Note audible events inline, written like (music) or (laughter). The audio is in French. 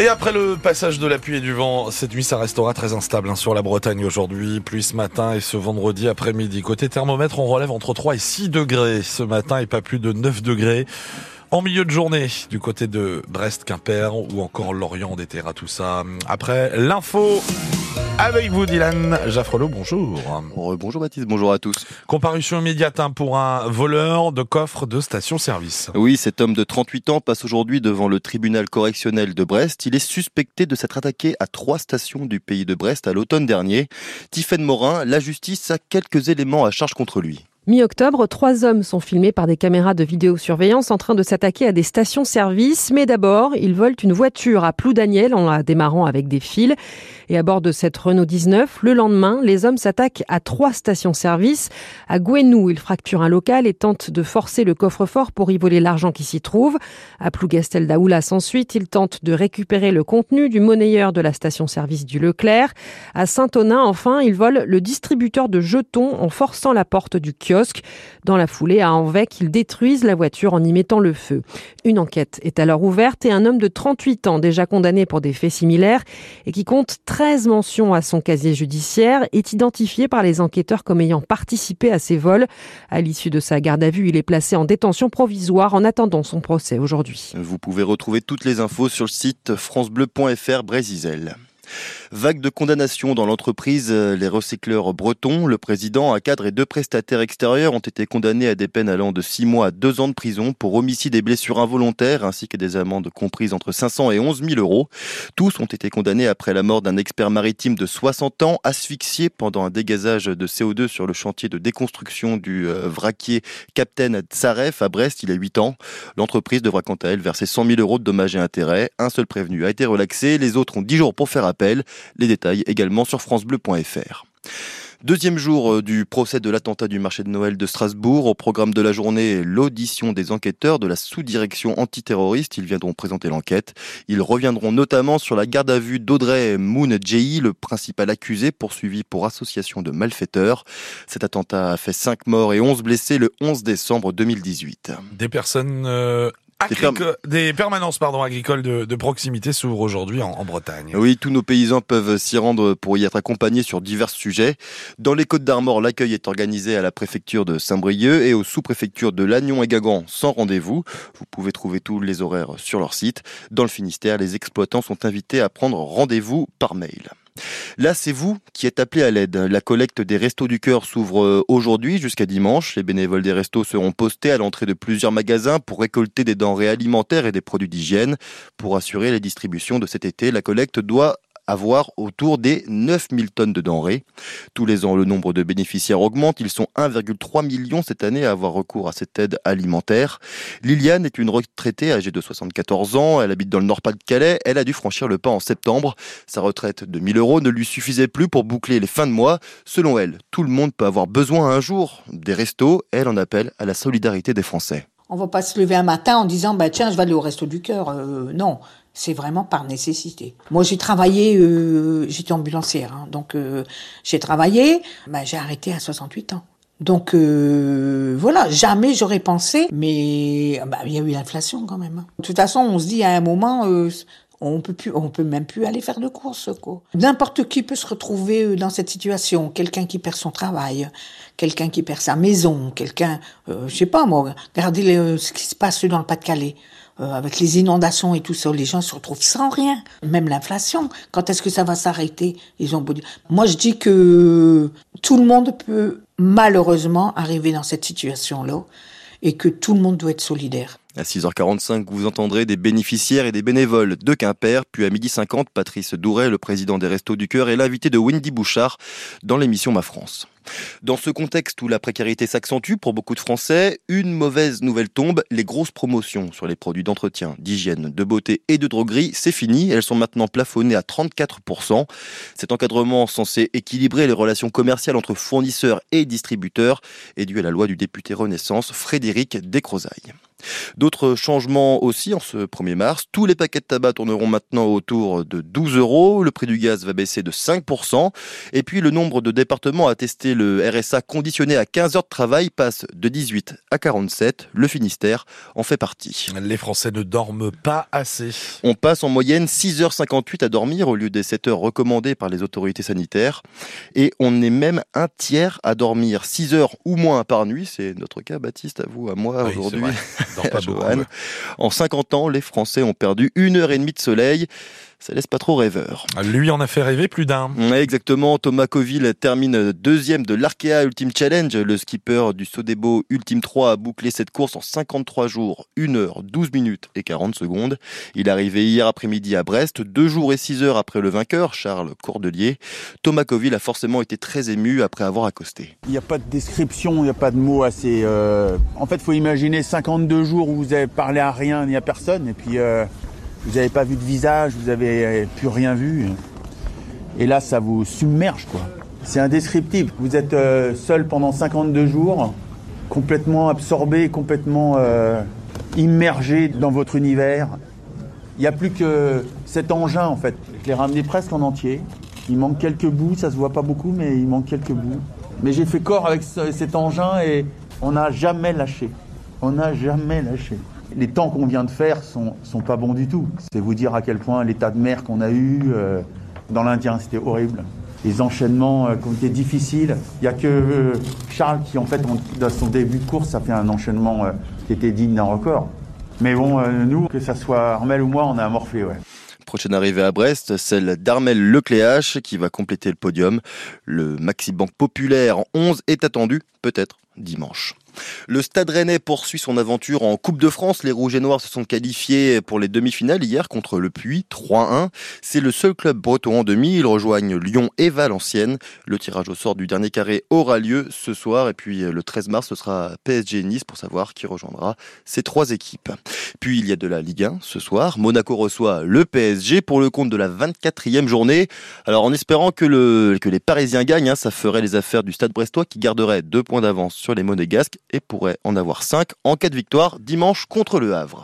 Et après le passage de la pluie et du vent, cette nuit, ça restera très instable hein, sur la Bretagne aujourd'hui. Pluie ce matin et ce vendredi après-midi. Côté thermomètre, on relève entre 3 et 6 degrés ce matin et pas plus de 9 degrés. En milieu de journée, du côté de Brest, Quimper ou encore Lorient, des terres à tout ça. Après l'info, avec vous, Dylan Jaffrelot, bonjour. Bonjour Baptiste, bonjour à tous. Comparution immédiate hein, pour un voleur de coffre de station-service. Oui, cet homme de 38 ans passe aujourd'hui devant le tribunal correctionnel de Brest. Il est suspecté de s'être attaqué à trois stations du pays de Brest à l'automne dernier. Tiffaine Morin, la justice a quelques éléments à charge contre lui. Mi-octobre, trois hommes sont filmés par des caméras de vidéosurveillance en train de s'attaquer à des stations-service. Mais d'abord, ils volent une voiture à Ploudaniel en la démarrant avec des fils. Et à bord de cette Renault 19, le lendemain, les hommes s'attaquent à trois stations-service. À Gouenou, ils fracturent un local et tentent de forcer le coffre-fort pour y voler l'argent qui s'y trouve. À Plougastel d'Aoulas, ensuite, ils tentent de récupérer le contenu du monnayeur de la station-service du Leclerc. À Saint-Onin, enfin, ils volent le distributeur de jetons en forçant la porte du kiosque. Dans la foulée, à Anvec, ils détruisent la voiture en y mettant le feu. Une enquête est alors ouverte et un homme de 38 ans, déjà condamné pour des faits similaires et qui compte 13 mentions à son casier judiciaire, est identifié par les enquêteurs comme ayant participé à ces vols. À l'issue de sa garde à vue, il est placé en détention provisoire en attendant son procès aujourd'hui. Vous pouvez retrouver toutes les infos sur le site francebleu.fr Brésisel. Vague de condamnation dans l'entreprise euh, Les Recycleurs Bretons. Le président, un cadre et deux prestataires extérieurs ont été condamnés à des peines allant de 6 mois à 2 ans de prison pour homicide et blessures involontaires ainsi que des amendes comprises entre 500 et 11 000 euros. Tous ont été condamnés après la mort d'un expert maritime de 60 ans asphyxié pendant un dégazage de CO2 sur le chantier de déconstruction du euh, vraquier Captain Tsaref à Brest il y a 8 ans. L'entreprise devra quant à elle verser 100 000 euros de dommages et intérêts. Un seul prévenu a été relaxé, les autres ont 10 jours pour faire appel. Les détails également sur francebleu.fr. Deuxième jour euh, du procès de l'attentat du marché de Noël de Strasbourg. Au programme de la journée, l'audition des enquêteurs de la sous-direction antiterroriste. Ils viendront présenter l'enquête. Ils reviendront notamment sur la garde à vue d'Audrey Moon Jei, le principal accusé poursuivi pour association de malfaiteurs. Cet attentat a fait 5 morts et 11 blessés le 11 décembre 2018. Des personnes euh, des, permanences pardon, agricoles de, proximité s'ouvrent aujourd'hui en, Bretagne. Oui, tous nos paysans peuvent s'y rendre pour y être accompagnés sur divers sujets. Dans les Côtes d'Armor, l'accueil est organisé à la préfecture de Saint-Brieuc et aux sous-préfectures de Lannion et Gagan sans rendez-vous. Vous pouvez trouver tous les horaires sur leur site. Dans le Finistère, les exploitants sont invités à prendre rendez-vous par mail. Là, c'est vous qui êtes appelé à l'aide. La collecte des Restos du Cœur s'ouvre euh, aujourd'hui jusqu'à dimanche. Les bénévoles des restos seront postés à l'entrée de plusieurs magasins pour récolter des denrées alimentaires et des produits d'hygiène. Pour assurer les distributions de cet été, la collecte doit avoir autour des 9000 tonnes de denrées. Tous les ans, le nombre de bénéficiaires augmente. Ils sont 1,3 million cette année à avoir recours à cette aide alimentaire. Liliane est une retraitée âgée de 74 ans. Elle habite dans le Nord-Pas-de-Calais. Elle a dû franchir le pas en septembre. Sa retraite de 1000 euros ne lui suffisait plus pour boucler les fins de mois. Selon elle, tout le monde peut avoir besoin un jour des restos. Elle en appelle à la solidarité des Français. On va pas se lever un matin en disant bah tiens je vais aller au resto du cœur. Euh, non, c'est vraiment par nécessité. Moi, j'ai travaillé, euh, j'étais ambulancière, hein, donc euh, j'ai travaillé, bah, j'ai arrêté à 68 ans. Donc euh, voilà, jamais j'aurais pensé, mais bah, il y a eu l'inflation quand même. Hein. De toute façon, on se dit à un moment, on peut plus, on peut même plus aller faire de courses. Quoi. N'importe qui peut se retrouver dans cette situation. Quelqu'un qui perd son travail, quelqu'un qui perd sa maison, quelqu'un, je sais pas moi. Regardez ce qui se passe dans le Pas-de-Calais. Euh, avec les inondations et tout ça, les gens se retrouvent sans rien. Même l'inflation, quand est-ce que ça va s'arrêter? Ils ont Moi, je dis que tout le monde peut malheureusement arriver dans cette situation-là et que tout le monde doit être solidaire. À 6h45, vous entendrez des bénéficiaires et des bénévoles de Quimper. Puis à 12h50, Patrice Douret, le président des Restos du Cœur, est l'invité de Wendy Bouchard dans l'émission Ma France. Dans ce contexte où la précarité s'accentue pour beaucoup de Français, une mauvaise nouvelle tombe. Les grosses promotions sur les produits d'entretien, d'hygiène, de beauté et de droguerie, c'est fini. Elles sont maintenant plafonnées à 34%. Cet encadrement censé équilibrer les relations commerciales entre fournisseurs et distributeurs est dû à la loi du député Renaissance Frédéric Descrozailles. D'autres changements aussi en ce 1er mars. Tous les paquets de tabac tourneront maintenant autour de 12 euros. Le prix du gaz va baisser de 5%. Et puis le nombre de départements à tester le RSA conditionné à 15 heures de travail passe de 18 à 47. Le Finistère en fait partie. Les Français ne dorment pas assez. On passe en moyenne 6h58 à dormir au lieu des 7 heures recommandées par les autorités sanitaires. Et on est même un tiers à dormir 6 heures ou moins par nuit. C'est notre cas, Baptiste, à vous, à moi Oui, aujourd'hui. (laughs) pas beaucoup, ouais. En 50 ans, les Français ont perdu une heure et demie de soleil. Ça laisse pas trop rêveur. Lui en a fait rêver plus d'un. Ouais, exactement. Thomas Coville termine deuxième de l'Arkea Ultimate Challenge. Le skipper du Sodebo Ultime 3 a bouclé cette course en 53 jours, 1 heure, 12 minutes et 40 secondes. Il est arrivé hier après-midi à Brest, deux jours et 6 heures après le vainqueur, Charles Cordelier. Thomas Coville a forcément été très ému après avoir accosté. Il n'y a pas de description, il n'y a pas de mots assez. euh, En fait, il faut imaginer 52 jours où vous avez parlé à rien ni à personne, et puis euh, vous n'avez pas vu de visage, vous n'avez plus rien vu. Et là, ça vous submerge, quoi. C'est indescriptible. Vous êtes euh, seul pendant 52 jours, complètement absorbé, complètement euh, immergé dans votre univers. Il n'y a plus que cet engin, en fait. Je l'ai ramené presque en entier. Il manque quelques bouts, ça se voit pas beaucoup, mais il manque quelques bouts. Mais j'ai fait corps avec ce- cet engin et on n'a jamais lâché. On n'a jamais lâché. Les temps qu'on vient de faire sont, sont pas bons du tout. C'est vous dire à quel point l'état de mer qu'on a eu euh, dans l'Indien, c'était horrible. Les enchaînements euh, qui ont été difficiles. Il n'y a que euh, Charles qui, en fait, dans son début de course, a fait un enchaînement qui était digne d'un record. Mais bon, nous, que ça soit Armel ou moi, on a morflé, ouais. Prochaine arrivée à Brest, celle d'Armel Lecléache qui va compléter le podium. Le Maxi Banque Populaire en 11 est attendu, peut-être dimanche. Le Stade Rennais poursuit son aventure en Coupe de France. Les Rouges et Noirs se sont qualifiés pour les demi-finales hier contre le Puy 3-1. C'est le seul club breton en demi. Ils rejoignent Lyon et Valenciennes. Le tirage au sort du dernier carré aura lieu ce soir. Et puis le 13 mars, ce sera PSG Nice pour savoir qui rejoindra ces trois équipes. Puis il y a de la Ligue 1 ce soir. Monaco reçoit le PSG pour le compte de la 24e journée. Alors en espérant que, le, que les Parisiens gagnent, hein, ça ferait les affaires du Stade Brestois qui garderait deux points d'avance sur les Monégasques et pourrait en avoir cinq en cas de victoire dimanche contre le Havre.